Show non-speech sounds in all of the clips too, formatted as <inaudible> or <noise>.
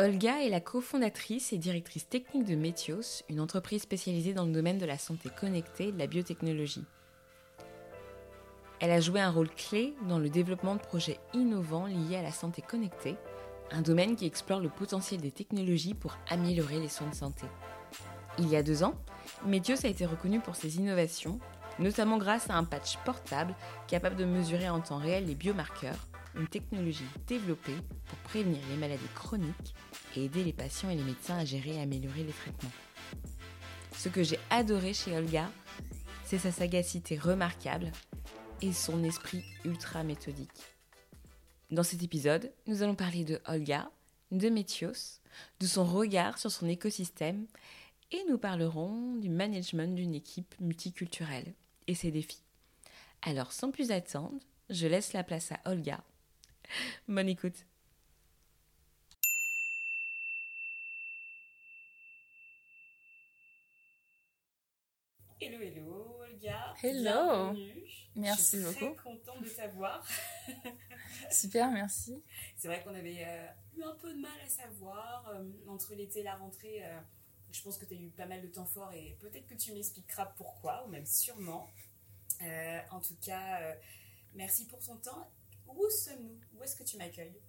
Olga est la cofondatrice et directrice technique de Métios, une entreprise spécialisée dans le domaine de la santé connectée et de la biotechnologie. Elle a joué un rôle clé dans le développement de projets innovants liés à la santé connectée, un domaine qui explore le potentiel des technologies pour améliorer les soins de santé. Il y a deux ans, Métios a été reconnu pour ses innovations, notamment grâce à un patch portable capable de mesurer en temps réel les biomarqueurs, une technologie développée pour prévenir les maladies chroniques et aider les patients et les médecins à gérer et améliorer les traitements. Ce que j'ai adoré chez Olga, c'est sa sagacité remarquable et son esprit ultra méthodique. Dans cet épisode, nous allons parler de Olga, de Métios, de son regard sur son écosystème et nous parlerons du management d'une équipe multiculturelle et ses défis. Alors sans plus attendre, je laisse la place à Olga. Bonne écoute. Hello, hello, Hello. Merci beaucoup. Je suis très contente de t'avoir. <laughs> Super, merci. C'est vrai qu'on avait euh, eu un peu de mal à savoir euh, entre l'été et la rentrée. Euh, je pense que tu as eu pas mal de temps fort et peut-être que tu m'expliqueras pourquoi, ou même sûrement. en tout cas, merci pour ton temps. Où sommes-nous? Où est-ce que tu m'accueilles?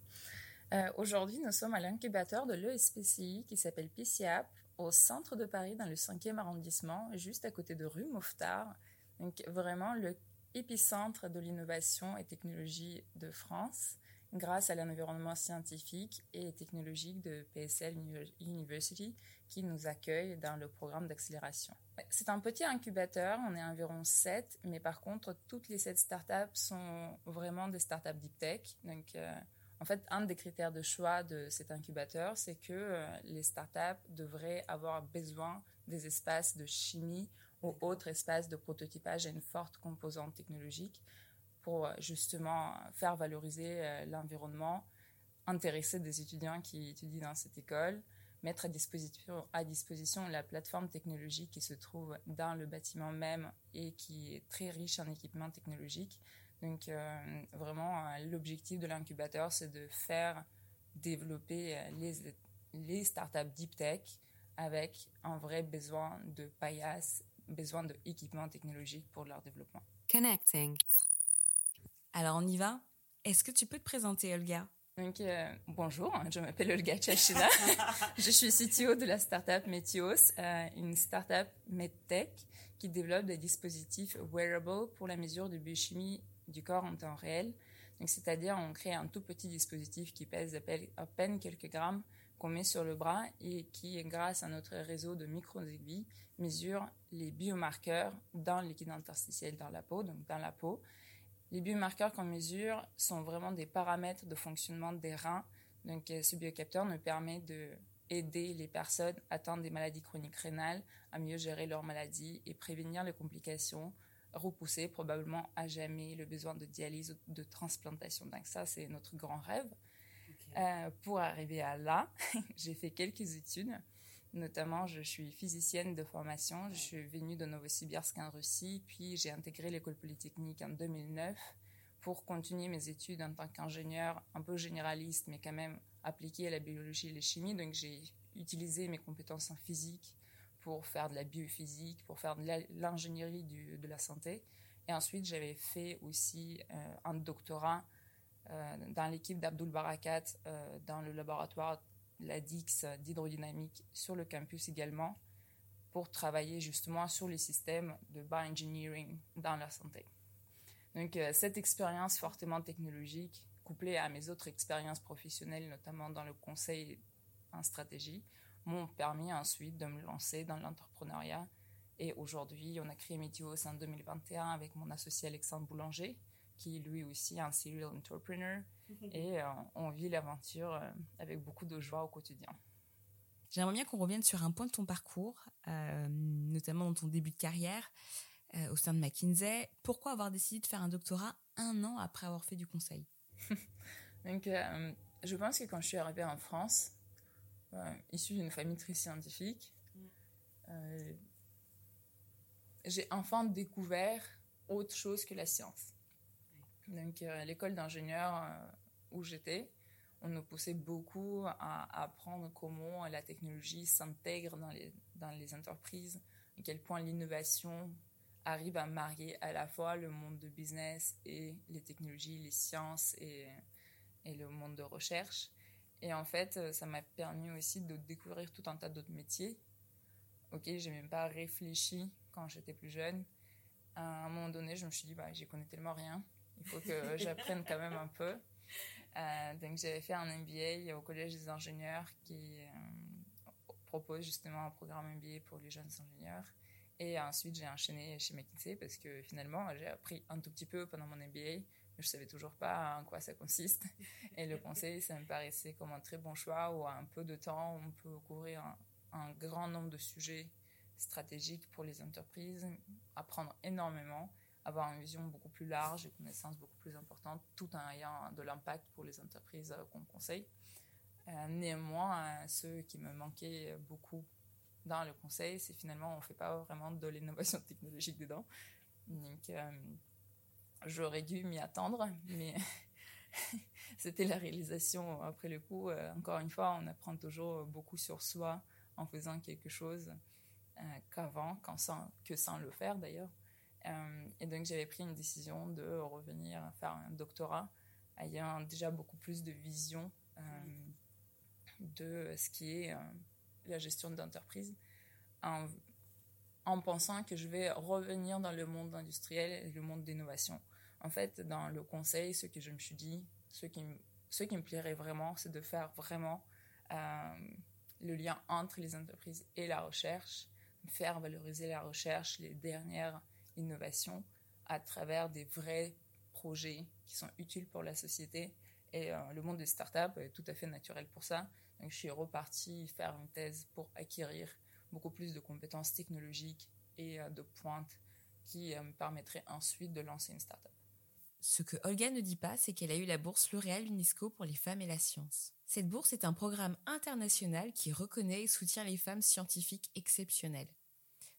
Aujourd'hui, nous sommes à l'incubateur de l'ESPCI qui s'appelle PCAP au centre de Paris, dans le 5e arrondissement, juste à côté de rue Mouffetard. Donc vraiment le épicentre de l'innovation et technologie de France grâce à l'environnement scientifique et technologique de PSL University qui nous accueille dans le programme d'accélération. C'est un petit incubateur, on est environ 7, mais par contre, toutes les 7 startups sont vraiment des startups deep tech. Donc, euh, en fait, un des critères de choix de cet incubateur, c'est que euh, les startups devraient avoir besoin des espaces de chimie ou autres espaces de prototypage à une forte composante technologique pour euh, justement faire valoriser euh, l'environnement, intéresser des étudiants qui étudient dans cette école, mettre à disposition, à disposition la plateforme technologique qui se trouve dans le bâtiment même et qui est très riche en équipements technologiques. Donc, euh, vraiment, l'objectif de l'incubateur, c'est de faire développer les, les startups deep tech avec un vrai besoin de paillasse, besoin d'équipements technologiques pour leur développement. Connecting. Alors, on y va Est-ce que tu peux te présenter, Olga? Donc, bonjour, je m'appelle Olga Chachina. <laughs> je suis CTO de la startup Metios, une startup medtech qui développe des dispositifs wearable pour la mesure de biochimie du corps en temps réel. Donc, c'est-à-dire, on crée un tout petit dispositif qui pèse à peine quelques grammes qu'on met sur le bras et qui, grâce à notre réseau de micro-aiguilles, mesure les biomarqueurs dans le liquide interstitiel dans la peau, donc dans la peau. Les biomarqueurs qu'on mesure sont vraiment des paramètres de fonctionnement des reins. Donc, ce biocapteur nous permet de aider les personnes atteintes des maladies chroniques rénales à mieux gérer leur maladie et prévenir les complications repousser probablement à jamais le besoin de dialyse ou de transplantation. Donc ça, c'est notre grand rêve. Euh, pour arriver à là, <laughs> j'ai fait quelques études. Notamment, je suis physicienne de formation. Je suis venue de Novosibirsk en Russie, puis j'ai intégré l'école polytechnique en 2009 pour continuer mes études en tant qu'ingénieur un peu généraliste, mais quand même appliqué à la biologie et la chimie. Donc j'ai utilisé mes compétences en physique pour faire de la biophysique, pour faire de l'ingénierie de la santé. Et ensuite, j'avais fait aussi euh, un doctorat dans l'équipe d'Abdul Barakat euh, dans le laboratoire la DIX d'hydrodynamique sur le campus également pour travailler justement sur les systèmes de bioengineering dans la santé. Donc cette expérience fortement technologique, couplée à mes autres expériences professionnelles, notamment dans le conseil en stratégie, m'ont permis ensuite de me lancer dans l'entrepreneuriat. Et aujourd'hui, on a créé Météos en 2021 avec mon associé Alexandre Boulanger, qui est lui aussi un serial entrepreneur. et euh, on vit l'aventure euh, avec beaucoup de joie au quotidien. J'aimerais bien qu'on revienne sur un point de ton parcours, euh, notamment dans ton début de carrière au sein de McKinsey. Pourquoi avoir décidé de faire un doctorat un an après avoir fait du conseil? <laughs> Donc, je pense que quand je suis arrivée en France, euh, issu d'une famille très scientifique, euh, j'ai enfin découvert autre chose que la science. Donc, à euh, l'école d'ingénieur où j'étais, on nous poussait beaucoup à apprendre comment la technologie s'intègre dans les, entreprises, à quel point l'innovation arrive à marier à la fois le monde de business et les technologies, les sciences et, le monde de recherche. Et en fait, ça m'a permis aussi de découvrir tout un tas d'autres métiers je n'ai même pas réfléchi quand j'étais plus jeune. À un moment donné, je me suis dit, bah, j'y connais tellement rien, il faut que j'apprenne quand même un peu. Euh, donc j'avais fait un MBA au Collège des ingénieurs qui euh, propose justement un programme MBA pour les jeunes ingénieurs. Et ensuite j'ai enchaîné chez McKinsey parce que finalement j'ai appris un tout petit peu pendant mon MBA, mais je savais toujours pas en quoi ça consiste. Et le conseil, ça me paraissait comme un très bon choix où en un peu de temps on peut couvrir un grand nombre de sujets stratégiques pour les entreprises, apprendre énormément avoir une vision beaucoup plus large, et connaissances beaucoup plus importantes, tout en ayant de l'impact pour les entreprises euh, qu'on conseille. Euh, néanmoins, euh, ce qui me manquait beaucoup dans le conseil, c'est finalement on ne fait pas vraiment de l'innovation <laughs> technologique dedans. Donc, j'aurais dû m'y attendre, mais <laughs> c'était la réalisation après le coup. encore une fois, on apprend toujours beaucoup sur soi en faisant quelque chose qu'avant, que sans le faire d'ailleurs. Euh, et donc j'avais pris une décision de revenir faire un doctorat ayant déjà beaucoup plus de vision euh, de ce qui est euh, la gestion d'entreprise en, en, pensant que je vais revenir dans le monde industriel et le monde d'innovation. En fait, dans le conseil, ce que je me suis dit, ce qui, ce qui me plairait vraiment, c'est de faire vraiment le lien entre les entreprises et la recherche, faire valoriser la recherche, les dernières innovation à travers des vrais projets qui sont utiles pour la société. Et euh, le monde des startups est tout à fait naturel pour ça. Donc, je suis reparti faire une thèse pour acquérir beaucoup plus de compétences technologiques et euh, de pointe qui euh, me permettraient ensuite de lancer une startup. Ce que Olga ne dit pas, c'est qu'elle a eu la bourse L'Oréal UNESCO pour les femmes et la science. Cette bourse est un programme international qui reconnaît et soutient les femmes scientifiques exceptionnelles.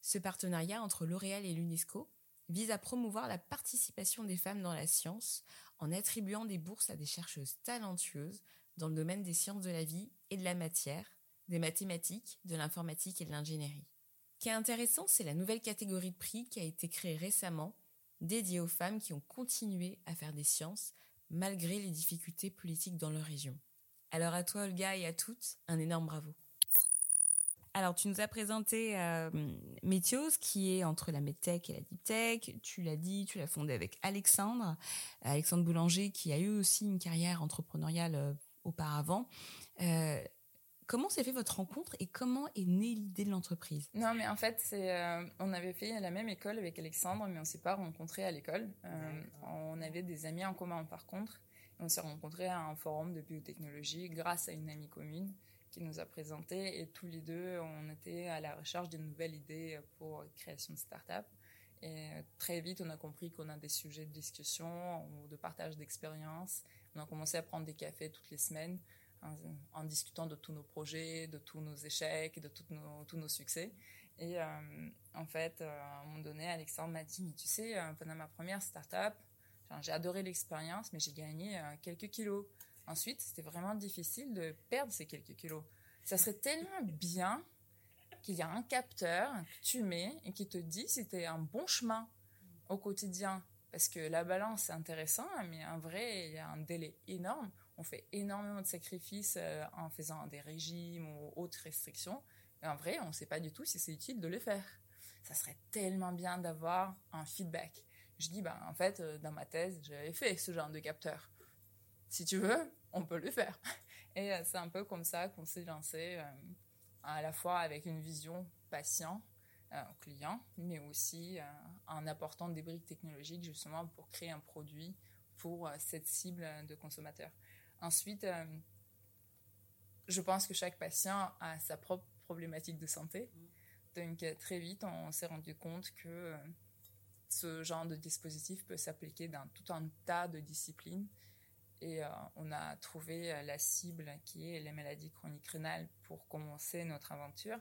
Ce partenariat entre L'Oréal et l'UNESCO vise à promouvoir la participation des femmes dans la science en attribuant des bourses à des chercheuses talentueuses dans le domaine des sciences de la vie et de la matière, des mathématiques, de l'informatique et de l'ingénierie. Ce qui est intéressant, c'est la nouvelle catégorie de prix qui a été créée récemment, dédiée aux femmes qui ont continué à faire des sciences malgré les difficultés politiques dans leur région. Alors à toi Olga et à toutes, un énorme bravo. Alors, tu nous as présenté euh, Métios, qui est entre la medtech et la deep tech. Tu l'as dit, tu l'as fondé avec Alexandre, Alexandre Boulanger, qui a eu aussi une carrière entrepreneuriale euh, auparavant. Euh, comment s'est fait votre rencontre et comment est née l'idée de l'entreprise? Non, mais en fait, c'est, euh, on avait fait la même école avec Alexandre, mais on s'est pas rencontrés à l'école. on avait des amis en commun, par contre. On s'est rencontrés à un forum de biotechnologie grâce à une amie commune qui nous a présenté et tous les deux, on était à la recherche d'une nouvelle idée pour création de start-up. Et très vite, on a compris qu'on a des sujets de discussion ou de partage d'expérience. On a commencé à prendre des cafés toutes les semaines en, discutant de tous nos projets, de tous nos échecs, de nos, tous nos succès. Et euh, en fait, euh, à un moment donné, Alexandre m'a dit, mais tu sais, euh, pendant ma première start-up, j'ai adoré l'expérience, mais j'ai gagné quelques kilos. Ensuite, c'était vraiment difficile de perdre ces quelques kilos. Ça serait tellement bien qu'il y a un capteur que tu mets et qui te dit si tu es un bon chemin au quotidien. Parce que la balance, c'est intéressant, mais en vrai, il y a un délai énorme. On fait énormément de sacrifices euh, en faisant des régimes ou autres restrictions. En vrai, on ne sait pas du tout si c'est utile de le faire. Ça serait tellement bien d'avoir un feedback. Je dis, ben, en fait, euh, dans ma thèse, j'avais fait ce genre de capteur. Si tu veux, on peut le faire. <laughs> Et euh, c'est un peu comme ça qu'on s'est lancé, euh, à la fois avec une vision patient, euh, client, mais aussi en apportant des briques technologiques justement pour créer un produit pour cette cible de consommateurs. Ensuite, je pense que chaque patient a sa propre problématique de santé. Donc très vite, on s'est rendu compte que ce genre de dispositif peut s'appliquer dans tout un tas de disciplines et euh, on a trouvé euh, la cible qui est les maladies chroniques rénales pour commencer notre aventure,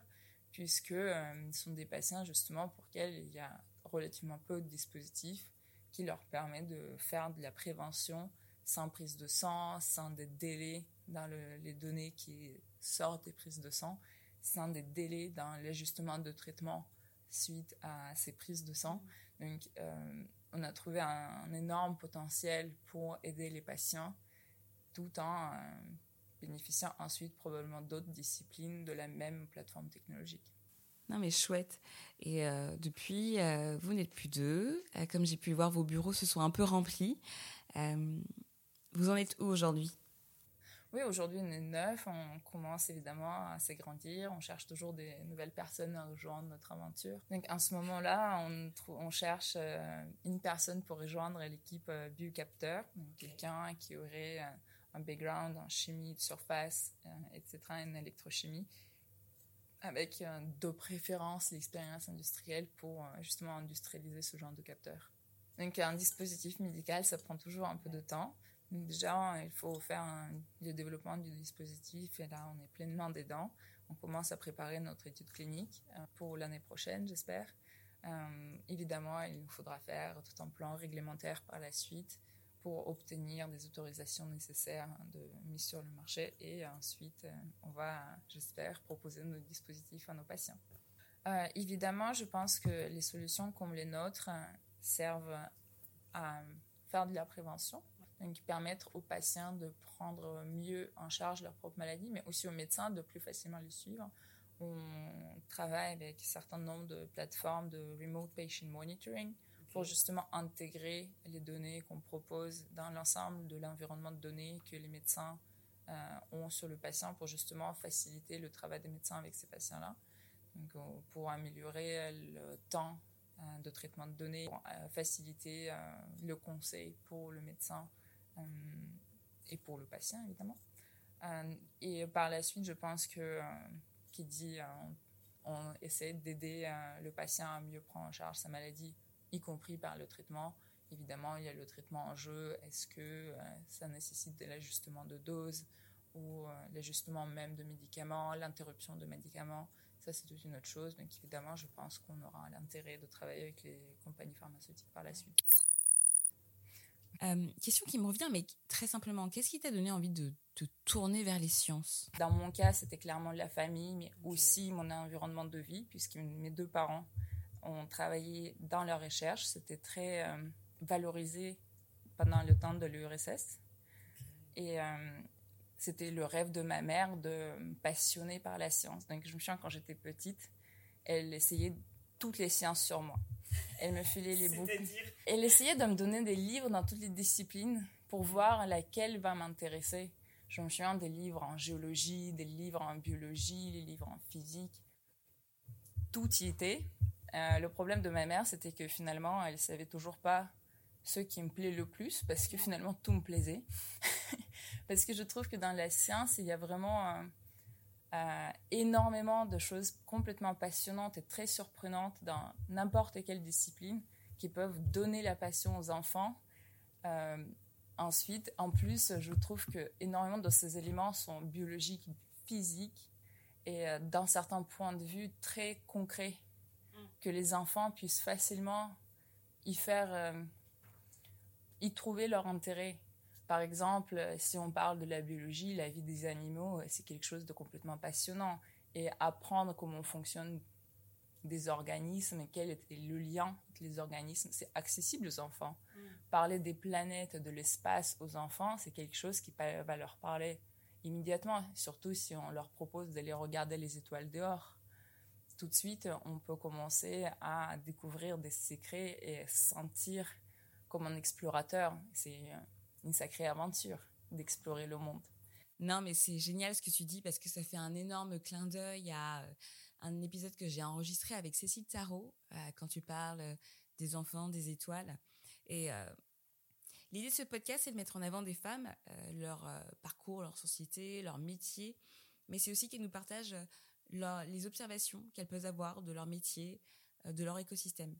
puisque euh, ce sont des patients justement pour lesquels il y a relativement peu de dispositifs qui leur permettent de faire de la prévention sans prise de sang, sans des délais dans les données qui sortent des prises de sang, sans des délais dans l'ajustement de traitement suite à ces prises de sang. Donc, euh, on a trouvé un, énorme potentiel pour aider les patients tout en euh, bénéficiant ensuite probablement d'autres disciplines de la même plateforme technologique. Non mais chouette. Et euh, depuis, vous n'êtes plus deux. comme j'ai pu voir, vos bureaux se sont un peu remplis. vous en êtes où aujourd'hui? Oui, aujourd'hui, on est neuf. On commence évidemment à s'agrandir. On cherche toujours des nouvelles personnes à rejoindre notre aventure. Donc, en ce moment-là, on, on, cherche euh, une personne pour rejoindre l'équipe euh, Biocapteur. Quelqu'un qui aurait euh, un background en chimie de surface, etc., en électrochimie, avec de préférence l'expérience industrielle pour justement industrialiser ce genre de capteur. Donc, un dispositif médical, ça prend toujours un peu de temps. Déjà, il faut faire le développement du dispositif et là, on est pleinement dedans. On commence à préparer notre étude clinique euh, pour l'année prochaine, j'espère. Euh, évidemment, il nous faudra faire tout un plan réglementaire par la suite pour obtenir des autorisations nécessaires de mise sur le marché et ensuite, euh, on va, j'espère, proposer nos dispositifs à nos patients. évidemment, je pense que les solutions comme les nôtres servent à faire de la prévention donc permettre aux patients de prendre mieux en charge leur propre maladie, mais aussi aux médecins de plus facilement les suivre. On travaille avec un certain nombre de plateformes de remote patient monitoring pour justement intégrer les données qu'on propose dans l'ensemble de l'environnement de données que les médecins euh, ont sur le patient pour justement faciliter le travail des médecins avec ces patients-là. Donc, euh, pour améliorer le temps euh, de traitement de données, pour, faciliter le conseil pour le médecin euh, et pour le patient évidemment. Euh, et par la suite, je pense que euh, qui dit on essaie d'aider le patient à mieux prendre en charge sa maladie, y compris par le traitement. Évidemment, il y a le traitement en jeu. Est-ce que ça nécessite de l'ajustement de dose ou l'ajustement même de médicaments, l'interruption de médicaments? Ça, c'est toute une autre chose. Donc, évidemment, je pense qu'on aura l'intérêt de travailler avec les compagnies pharmaceutiques par la suite. Euh, question qui me revient, mais très simplement, qu'est-ce qui t'a donné envie de te tourner vers les sciences? Dans mon cas, c'était clairement la famille, mais aussi mon environnement de vie, puisque mes deux parents ont travaillé dans leur recherche. C'était très euh, valorisé pendant le temps de l'URSS. Et euh, c'était le rêve de ma mère de me passionner par la science. Donc, je me souviens quand j'étais petite, elle essayait toutes les sciences sur moi. Elle me filait les bouquins. Elle essayait de me donner des livres dans toutes les disciplines pour voir laquelle va m'intéresser. Je me souviens des livres en géologie, des livres en biologie, les livres en physique. Tout y était. Euh, le problème de ma mère, c'était que finalement, elle savait toujours pas ce qui me plaît le plus, parce que finalement, tout me plaisait. <laughs> parce que je trouve que dans la science, il y a vraiment euh, énormément de choses complètement passionnantes et très surprenantes dans n'importe quelle discipline qui peuvent donner la passion aux enfants. Euh, ensuite, en plus, je trouve que énormément de ces éléments sont biologiques, physiques et euh, d'un certain point de vue très concrets que les enfants puissent facilement y faire, y trouver leur intérêt. Par exemple, euh, si on parle de la biologie, la vie des animaux, euh, c'est quelque chose de complètement passionnant. Et apprendre comment fonctionnent des organismes et quel est le lien entre les organismes, c'est accessible aux enfants. Mm. Parler des planètes, de l'espace aux enfants, c'est quelque chose qui va leur parler immédiatement, surtout si on leur propose d'aller regarder les étoiles dehors. Tout de suite, on peut commencer à découvrir des secrets et sentir comme un explorateur. C'est une sacrée aventure d'explorer le monde. Non, mais c'est génial ce que tu dis parce que ça fait un énorme clin d'œil à euh, un épisode que j'ai enregistré avec Cécile Tarot euh, quand tu parles euh, des enfants, des étoiles. Et l'idée de ce podcast, c'est de mettre en avant des femmes, leur parcours, leur société, leur métier, mais c'est aussi qu'elles nous partagent les observations qu'elles peuvent avoir de leur métier, de leur écosystème.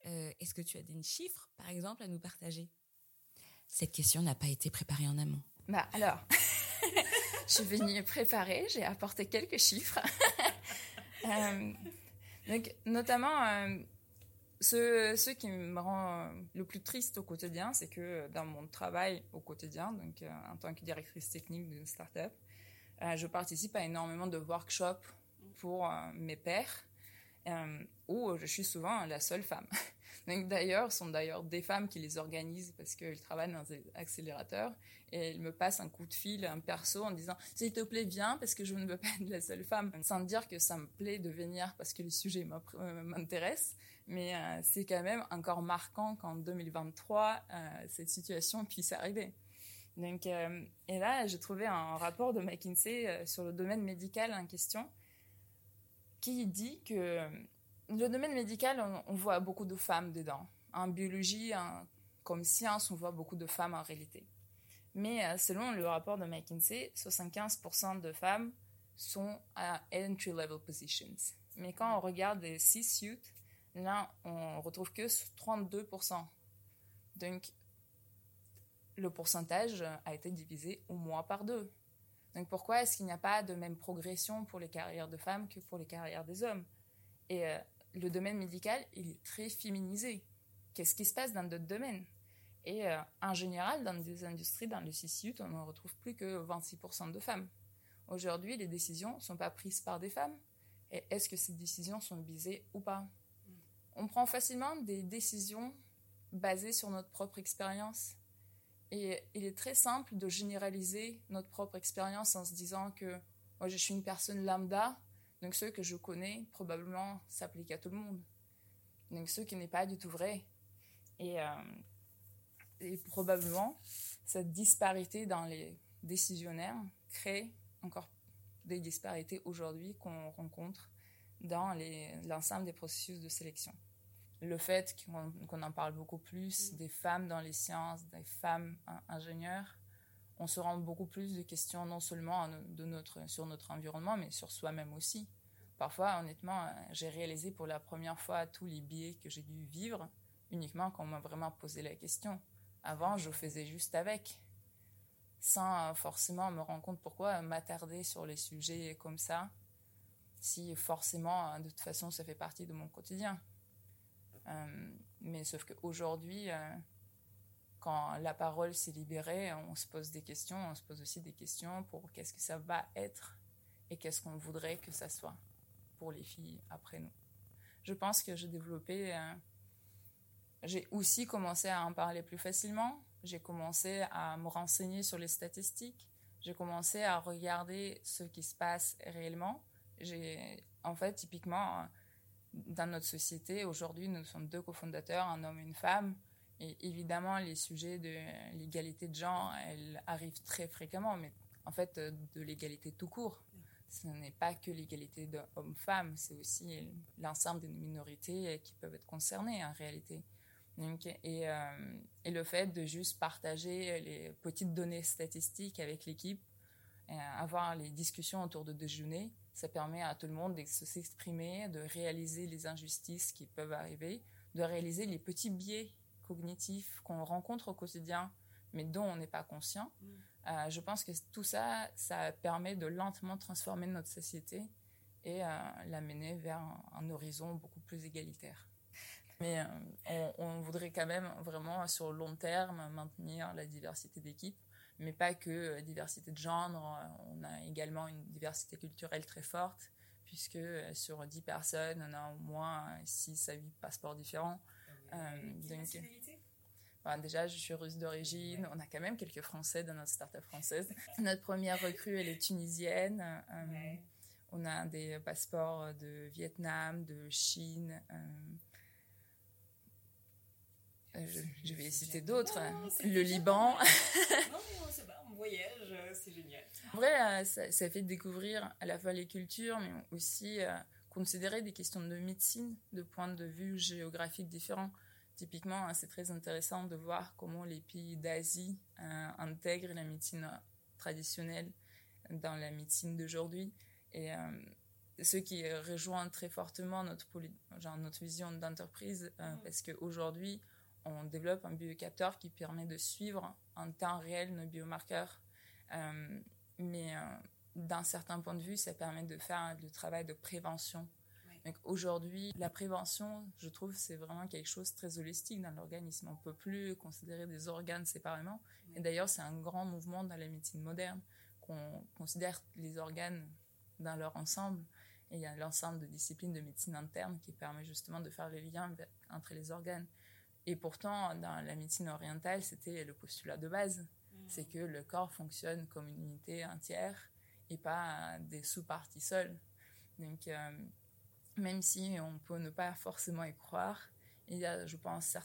Est-ce que tu as des chiffres, par exemple, à nous partager? Cette question n'a pas été préparée en amont. Bah alors, <laughs> je suis venue préparer, j'ai apporté quelques chiffres. <laughs> Euh, donc, notamment, euh, ce, qui me rend le plus triste au quotidien, c'est que dans mon travail au quotidien, donc en tant que directrice technique d'une startup, je participe à énormément de workshops pour mes pairs, où je suis souvent la seule femme. <laughs> d'ailleurs, ce sont d'ailleurs des femmes qui les organisent parce qu'elles travaillent dans des accélérateurs et elles me passent un coup de fil, un perso en disant s'il te plaît viens parce que je ne veux pas être la seule femme. Sans dire que ça me plaît de venir parce que le sujet euh, m'intéresse, mais euh, c'est quand même encore marquant qu'en 2023 euh, cette situation puisse arriver. Donc, et là, j'ai trouvé un rapport de McKinsey sur le domaine médical en question qui dit que le domaine médical, on, voit beaucoup de femmes dedans. En biologie, comme science, on voit beaucoup de femmes en réalité. Mais euh, selon le rapport de McKinsey, 75% de femmes sont à entry-level positions. Mais quand on regarde les C-suites, là, on retrouve que 32%. Donc, le pourcentage a été divisé au moins par deux. Donc, pourquoi est-ce qu'il n'y a pas de même progression pour les carrières de femmes que pour les carrières des hommes? Euh, le domaine médical, il est très féminisé. Qu'est-ce qui se passe dans d'autres domaines? Et euh, en général, dans des industries, dans le CCU, on ne retrouve plus que 26% de femmes. Aujourd'hui, les décisions ne sont pas prises par des femmes. Et est-ce que ces décisions sont visées ou pas? On prend facilement des décisions basées sur notre propre expérience. Et il est très simple de généraliser notre propre expérience en se disant que moi, je suis une personne lambda, donc ce que je connais probablement s'applique à tout le monde. Donc ce qui n'est pas du tout vrai. Et, euh, et, probablement cette disparité dans les décisionnaires crée encore des disparités aujourd'hui qu'on rencontre dans l'ensemble des processus de sélection. Le fait qu'on en parle beaucoup plus des femmes dans les sciences, des femmes ingénieurs, on se rend beaucoup plus de questions non seulement de notre, sur notre environnement, mais sur soi-même aussi. Parfois, honnêtement, j'ai réalisé pour la première fois tous les biais que j'ai dû vivre uniquement quand on m'a vraiment posé la question. Avant, je faisais juste avec, sans forcément me rendre compte pourquoi m'attarder sur les sujets comme ça, si forcément, de toute façon, ça fait partie de mon quotidien. Euh, mais sauf qu'aujourd'hui, euh, quand la parole s'est libérée, on se pose des questions, on se pose aussi des questions pour qu'est-ce que ça va être et qu'est-ce qu'on voudrait que ça soit pour les filles après nous. Je pense que j'ai développé, euh, j'ai aussi commencé à en parler plus facilement, j'ai commencé à me renseigner sur les statistiques, j'ai commencé à regarder ce qui se passe réellement. En fait, typiquement, dans notre société, aujourd'hui, nous sommes deux cofondateurs, un homme et une femme. Évidemment, les sujets de l'égalité de genre, elles arrivent très fréquemment, mais en fait, de l'égalité tout court. Ce n'est pas que l'égalité de hommes-femmes, c'est aussi l'ensemble des minorités qui peuvent être concernées en réalité. Et, euh, et, le fait de juste partager les petites données statistiques avec l'équipe, avoir les discussions autour de déjeuner, ça permet à tout le monde de s'exprimer, de réaliser les injustices qui peuvent arriver, de réaliser les petits biais cognitifs qu'on rencontre au quotidien, mais dont on n'est pas conscient. Mm. Euh, je pense que tout ça, ça permet de lentement transformer notre société et euh, l'amener vers un, horizon beaucoup plus égalitaire. Mais euh, on, voudrait quand même vraiment sur le long terme maintenir la diversité d'équipe, mais pas que diversité de genre. On a également une diversité culturelle très forte, puisque sur 10 personnes, on a au moins 6 à 8 passeports différents. Ah déjà, je suis russe d'origine. On a quand même quelques Français dans notre start-up française. <laughs> Notre première recrue, elle est tunisienne. Euh, on a des passeports de Vietnam, de Chine. Euh, euh, je, vais citer d'autres. Le Liban. non, c'est <laughs> pas. On voyage, c'est génial. En vrai, ça, ça, fait découvrir à la fois les cultures, mais aussi considérer des questions de médecine de points de vue géographiques différents. Typiquement, hein, c'est très intéressant de voir comment les pays d'Asie euh, intègrent la médecine traditionnelle dans la médecine d'aujourd'hui. Et euh, ce qui rejoint très fortement notre, genre notre vision d'entreprise, euh, mm. parce qu'aujourd'hui, on développe un biocapteur qui permet de suivre en temps réel nos biomarqueurs. mais d'un certain point de vue, ça permet de faire le travail de prévention Aujourd'hui, la prévention, je trouve, c'est vraiment quelque chose de très holistique dans l'organisme. On ne peut plus considérer des organes séparément. Et d'ailleurs, c'est un grand mouvement dans la médecine moderne qu'on considère les organes dans leur ensemble. Et il y a l'ensemble de disciplines de médecine interne qui permet justement de faire les liens entre les organes. Et pourtant, dans la médecine orientale, c'était le postulat de base. C'est que le corps fonctionne comme une unité entière pas des sous-parties seules. Donc, euh, même si on peut ne pas forcément y croire, il y a, je pense,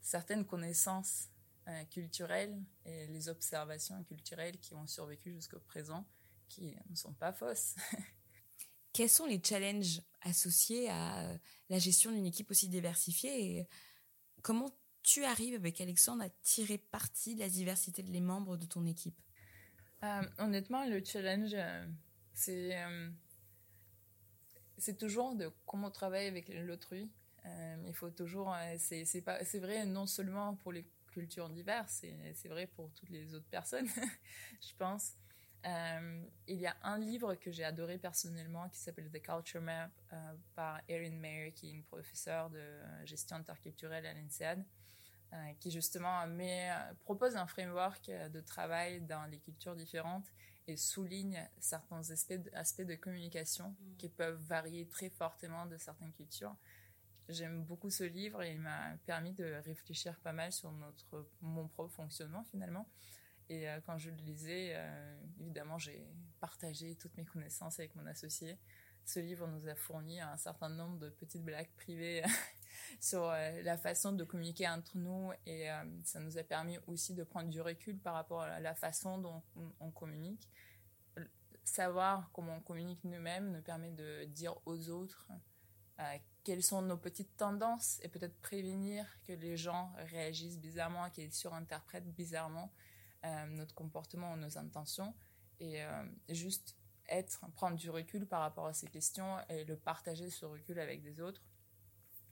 certaines connaissances euh, culturelles et les observations culturelles qui ont survécu jusqu'au présent qui ne sont pas fausses. <laughs> Quels sont les challenges associés à la gestion d'une équipe aussi diversifiée et comment tu arrives avec Alexandre à tirer parti de la diversité des membres de ton équipe? Euh, Honnêtement, le challenge, euh, c'est c'est toujours de comment travailler avec l'autrui. Euh, il faut toujours, euh, c'est c'est vrai non seulement pour les cultures diverses, c'est vrai pour toutes les autres personnes, <laughs> je pense. Euh, il y a un livre que j'ai adoré personnellement qui s'appelle The Culture Map par Erin Mayer, qui est une professeure de gestion interculturelle à l'INSEAD, qui justement met, propose un framework de travail dans les cultures différentes et souligne certains aspects de, aspects de communication mm. qui peuvent varier très fortement de certaines cultures. J'aime beaucoup ce livre et il m'a permis de réfléchir pas mal sur notre, mon propre fonctionnement finalement. Et euh, quand je le lisais, euh, évidemment, j'ai partagé toutes mes connaissances avec mon associé. Ce livre nous a fourni un certain nombre de petites blagues privées <laughs> sur euh, la façon de communiquer entre nous et euh, ça nous a permis aussi de prendre du recul par rapport à la façon dont on, communique. Savoir comment on communique nous-mêmes nous permet de dire aux autres euh, quelles sont nos petites tendances et peut-être prévenir que les gens réagissent bizarrement, qu'ils surinterprètent bizarrement notre comportement ou nos intentions et juste être, prendre du recul par rapport à ces questions et le partager ce recul avec des autres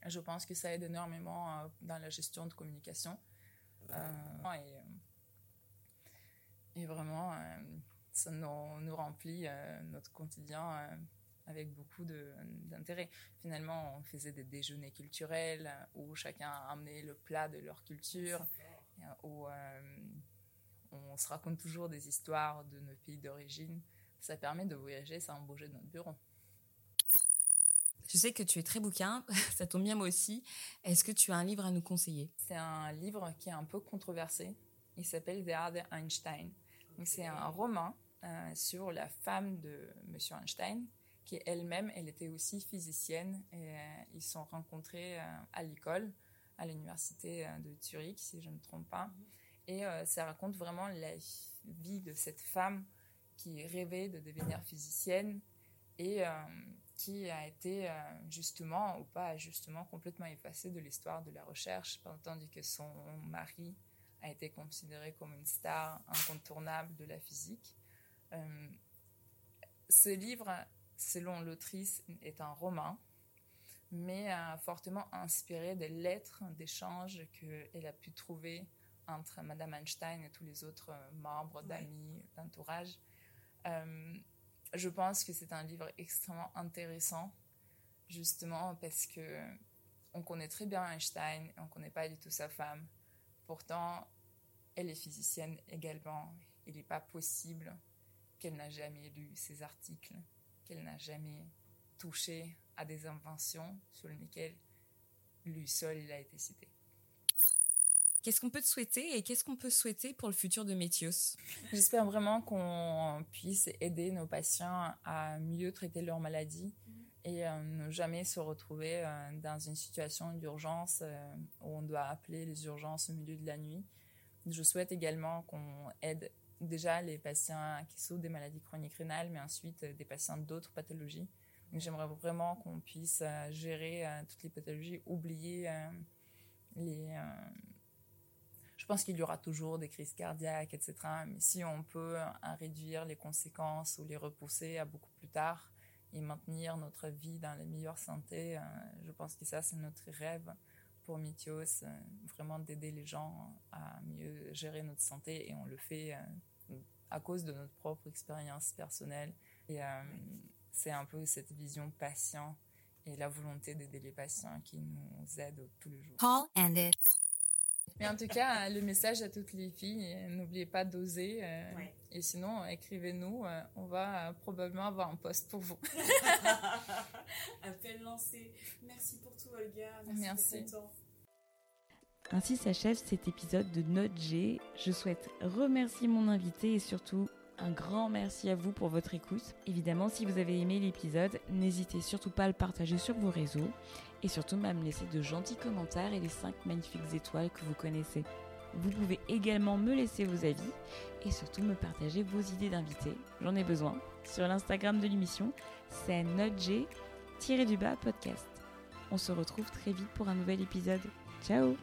je pense que ça aide énormément euh, dans la gestion de communication. Euh, et, et, vraiment, euh, ça nous, nous remplit notre quotidien avec beaucoup d'intérêt. Finalement, on faisait des déjeuners culturels où chacun amenait le plat de leur culture, où on se raconte toujours des histoires de nos pays d'origine. Ça permet de voyager sans bouger de notre bureau. Je sais que tu es très bouquin, <laughs> ça tombe bien moi aussi. Est-ce que tu as un livre à nous conseiller? C'est un livre qui est un peu controversé. Il s'appelle The Einstein. C'est un roman euh, sur la femme de Monsieur Einstein, qui elle-même, elle était aussi physicienne. Et euh, ils se sont rencontrés euh, à l'école, à l'université de Zurich, si je ne me trompe pas. Et ça raconte vraiment la vie de cette femme qui rêvait de devenir physicienne et qui a été euh, justement ou pas justement complètement effacée de l'histoire de la recherche, tandis que son mari a été considéré comme une star incontournable de la physique. Euh, ce livre, selon l'autrice, est un roman, mais fortement inspiré des lettres d'échange qu'elle a pu trouver entre Madame Einstein et tous les autres membres, d'amis, d'entourage. Euh, je pense que c'est un livre extrêmement intéressant, justement parce que on connaît très bien Einstein, on ne connaît pas du tout sa femme. Pourtant, elle est physicienne également. Il n'est pas possible qu'elle n'a jamais lu ses articles, qu'elle n'a jamais touché à des inventions sur lesquelles lui seul il a été cité. Qu'est-ce qu'on peut te souhaiter et qu'est-ce qu'on peut souhaiter pour le futur de Métios? J'espère vraiment qu'on puisse aider nos patients à mieux traiter leur maladie et euh, ne jamais se retrouver euh, dans une situation d'urgence euh, où on doit appeler les urgences au milieu de la nuit. Je souhaite également qu'on aide déjà les patients qui souffrent des maladies chroniques rénales, mais ensuite des patients d'autres pathologies. J'aimerais vraiment qu'on puisse gérer toutes les pathologies, oublier les pense qu'il y aura toujours des crises cardiaques, etc. Mais si on peut en réduire les conséquences ou les repousser à beaucoup plus tard et maintenir notre vie dans la meilleure santé, euh, je pense que ça, c'est notre rêve pour Mythios, euh, vraiment d'aider les gens à mieux gérer notre santé et on le fait euh, à cause de notre propre expérience personnelle. Et c'est un peu cette vision patient et la volonté d'aider les patients qui nous aident tous les jours. Call ended. Mais en tout cas, le message à toutes les filles, n'oubliez pas d'oser. Euh, et sinon, écrivez-nous, euh, on va probablement avoir un poste pour vous. <laughs> Appel lancé. Merci pour tout, Olga. Merci, Pour ton temps. Ainsi s'achève cet épisode de Note G. Je souhaite remercier mon invité et surtout un grand merci à vous pour votre écoute. Évidemment, si vous avez aimé l'épisode, n'hésitez surtout pas à le partager sur vos réseaux et surtout à me laisser de gentils commentaires et les 5 magnifiques étoiles que vous connaissez. Vous pouvez également me laisser vos avis et surtout me partager vos idées d'invités. J'en ai besoin. Sur l'Instagram de l'émission, c'est notg-podcast. On se retrouve très vite pour un nouvel épisode. Ciao